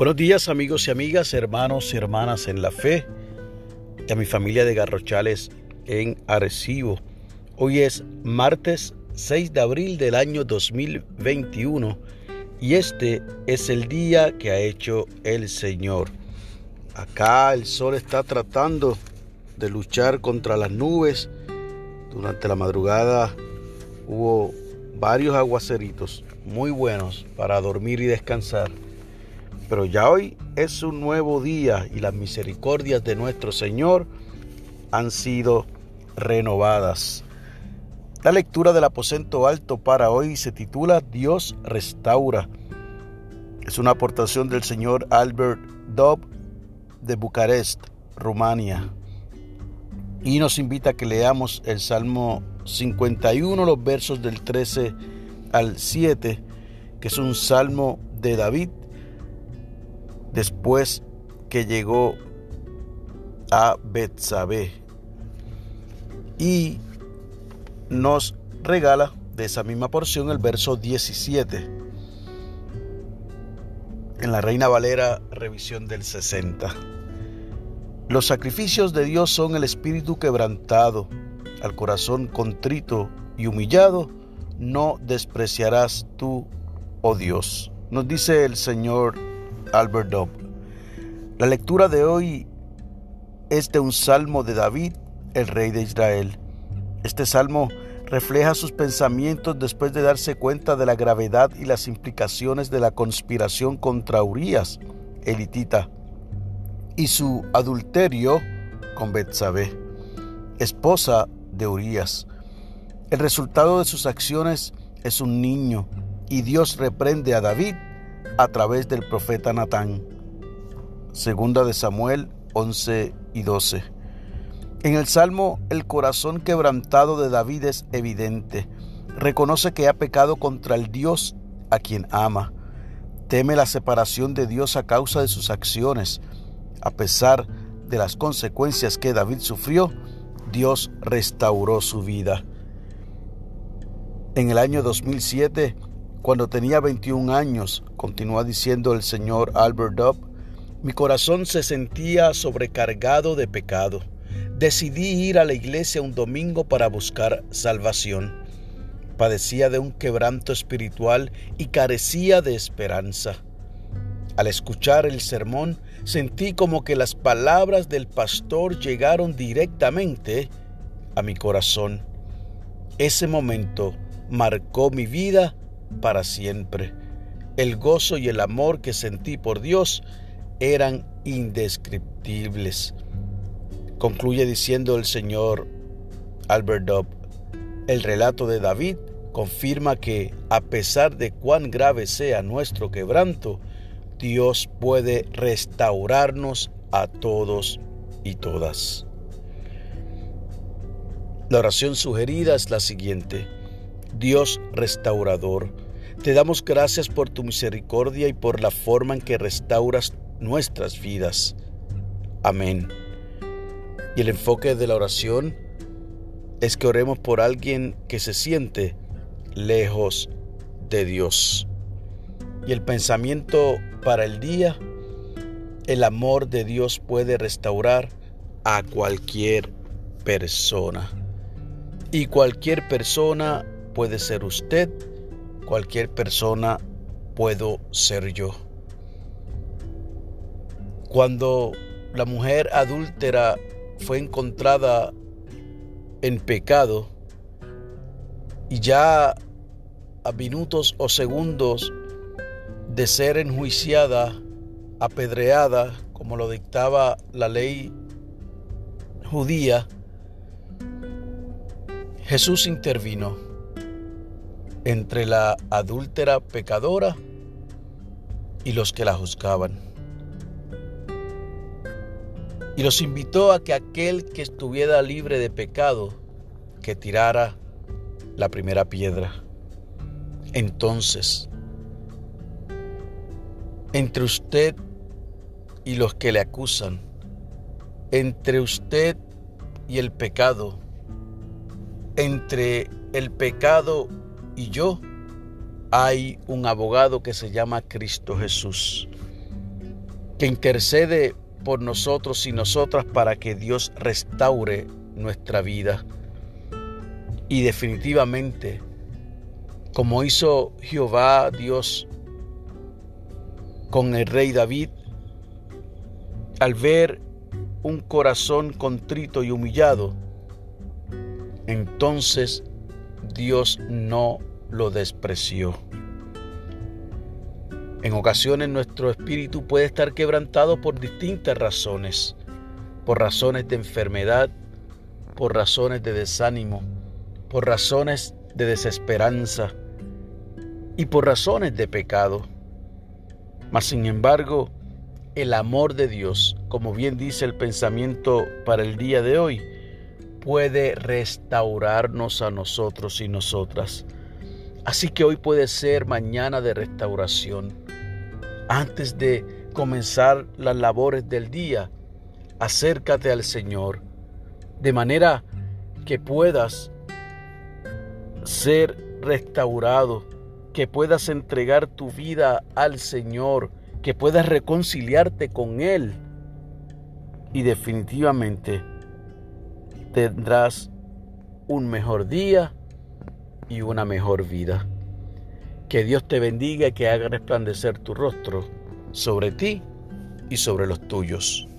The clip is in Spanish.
Buenos días amigos y amigas, hermanos y hermanas en la fe, y a mi familia de Garrochales en Arecibo. Hoy es martes 6 de abril del año 2021 y este es el día que ha hecho el Señor. Acá el sol está tratando de luchar contra las nubes. Durante la madrugada hubo varios aguaceritos muy buenos para dormir y descansar. Pero ya hoy es un nuevo día y las misericordias de nuestro Señor han sido renovadas. La lectura del aposento alto para hoy se titula Dios restaura. Es una aportación del señor Albert Dobb de Bucarest, Rumania. Y nos invita a que leamos el Salmo 51, los versos del 13 al 7, que es un salmo de David después que llegó a Betsabé y nos regala de esa misma porción el verso 17 en la Reina Valera revisión del 60. Los sacrificios de Dios son el espíritu quebrantado, al corazón contrito y humillado, no despreciarás tú, oh Dios. Nos dice el Señor Albert Dobb. La lectura de hoy es de un salmo de David, el rey de Israel. Este salmo refleja sus pensamientos después de darse cuenta de la gravedad y las implicaciones de la conspiración contra Urias, elitita, y su adulterio con Betsabé, esposa de Urias. El resultado de sus acciones es un niño, y Dios reprende a David a través del profeta Natán. Segunda de Samuel 11 y 12. En el Salmo, el corazón quebrantado de David es evidente. Reconoce que ha pecado contra el Dios a quien ama. Teme la separación de Dios a causa de sus acciones. A pesar de las consecuencias que David sufrió, Dios restauró su vida. En el año 2007, cuando tenía 21 años, continúa diciendo el señor Albert Dobb, mi corazón se sentía sobrecargado de pecado. Decidí ir a la iglesia un domingo para buscar salvación. Padecía de un quebranto espiritual y carecía de esperanza. Al escuchar el sermón, sentí como que las palabras del pastor llegaron directamente a mi corazón. Ese momento marcó mi vida para siempre. El gozo y el amor que sentí por Dios eran indescriptibles. Concluye diciendo el señor Albert Dobb, el relato de David confirma que a pesar de cuán grave sea nuestro quebranto, Dios puede restaurarnos a todos y todas. La oración sugerida es la siguiente. Dios restaurador, te damos gracias por tu misericordia y por la forma en que restauras nuestras vidas. Amén. Y el enfoque de la oración es que oremos por alguien que se siente lejos de Dios. Y el pensamiento para el día, el amor de Dios puede restaurar a cualquier persona. Y cualquier persona puede ser usted cualquier persona puedo ser yo. Cuando la mujer adúltera fue encontrada en pecado y ya a minutos o segundos de ser enjuiciada, apedreada, como lo dictaba la ley judía, Jesús intervino entre la adúltera pecadora y los que la juzgaban. Y los invitó a que aquel que estuviera libre de pecado, que tirara la primera piedra. Entonces, entre usted y los que le acusan, entre usted y el pecado, entre el pecado y yo hay un abogado que se llama Cristo Jesús. que intercede por nosotros y nosotras para que Dios restaure nuestra vida. Y definitivamente, como hizo Jehová Dios con el rey David, al ver un corazón contrito y humillado, entonces Dios no lo despreció. En ocasiones nuestro espíritu puede estar quebrantado por distintas razones, por razones de enfermedad, por razones de desánimo, por razones de desesperanza y por razones de pecado. Mas sin embargo, el amor de Dios, como bien dice el pensamiento para el día de hoy, puede restaurarnos a nosotros y nosotras. Así que hoy puede ser mañana de restauración. Antes de comenzar las labores del día, acércate al Señor, de manera que puedas ser restaurado, que puedas entregar tu vida al Señor, que puedas reconciliarte con Él y definitivamente tendrás un mejor día y una mejor vida. Que Dios te bendiga y que haga resplandecer tu rostro sobre ti y sobre los tuyos.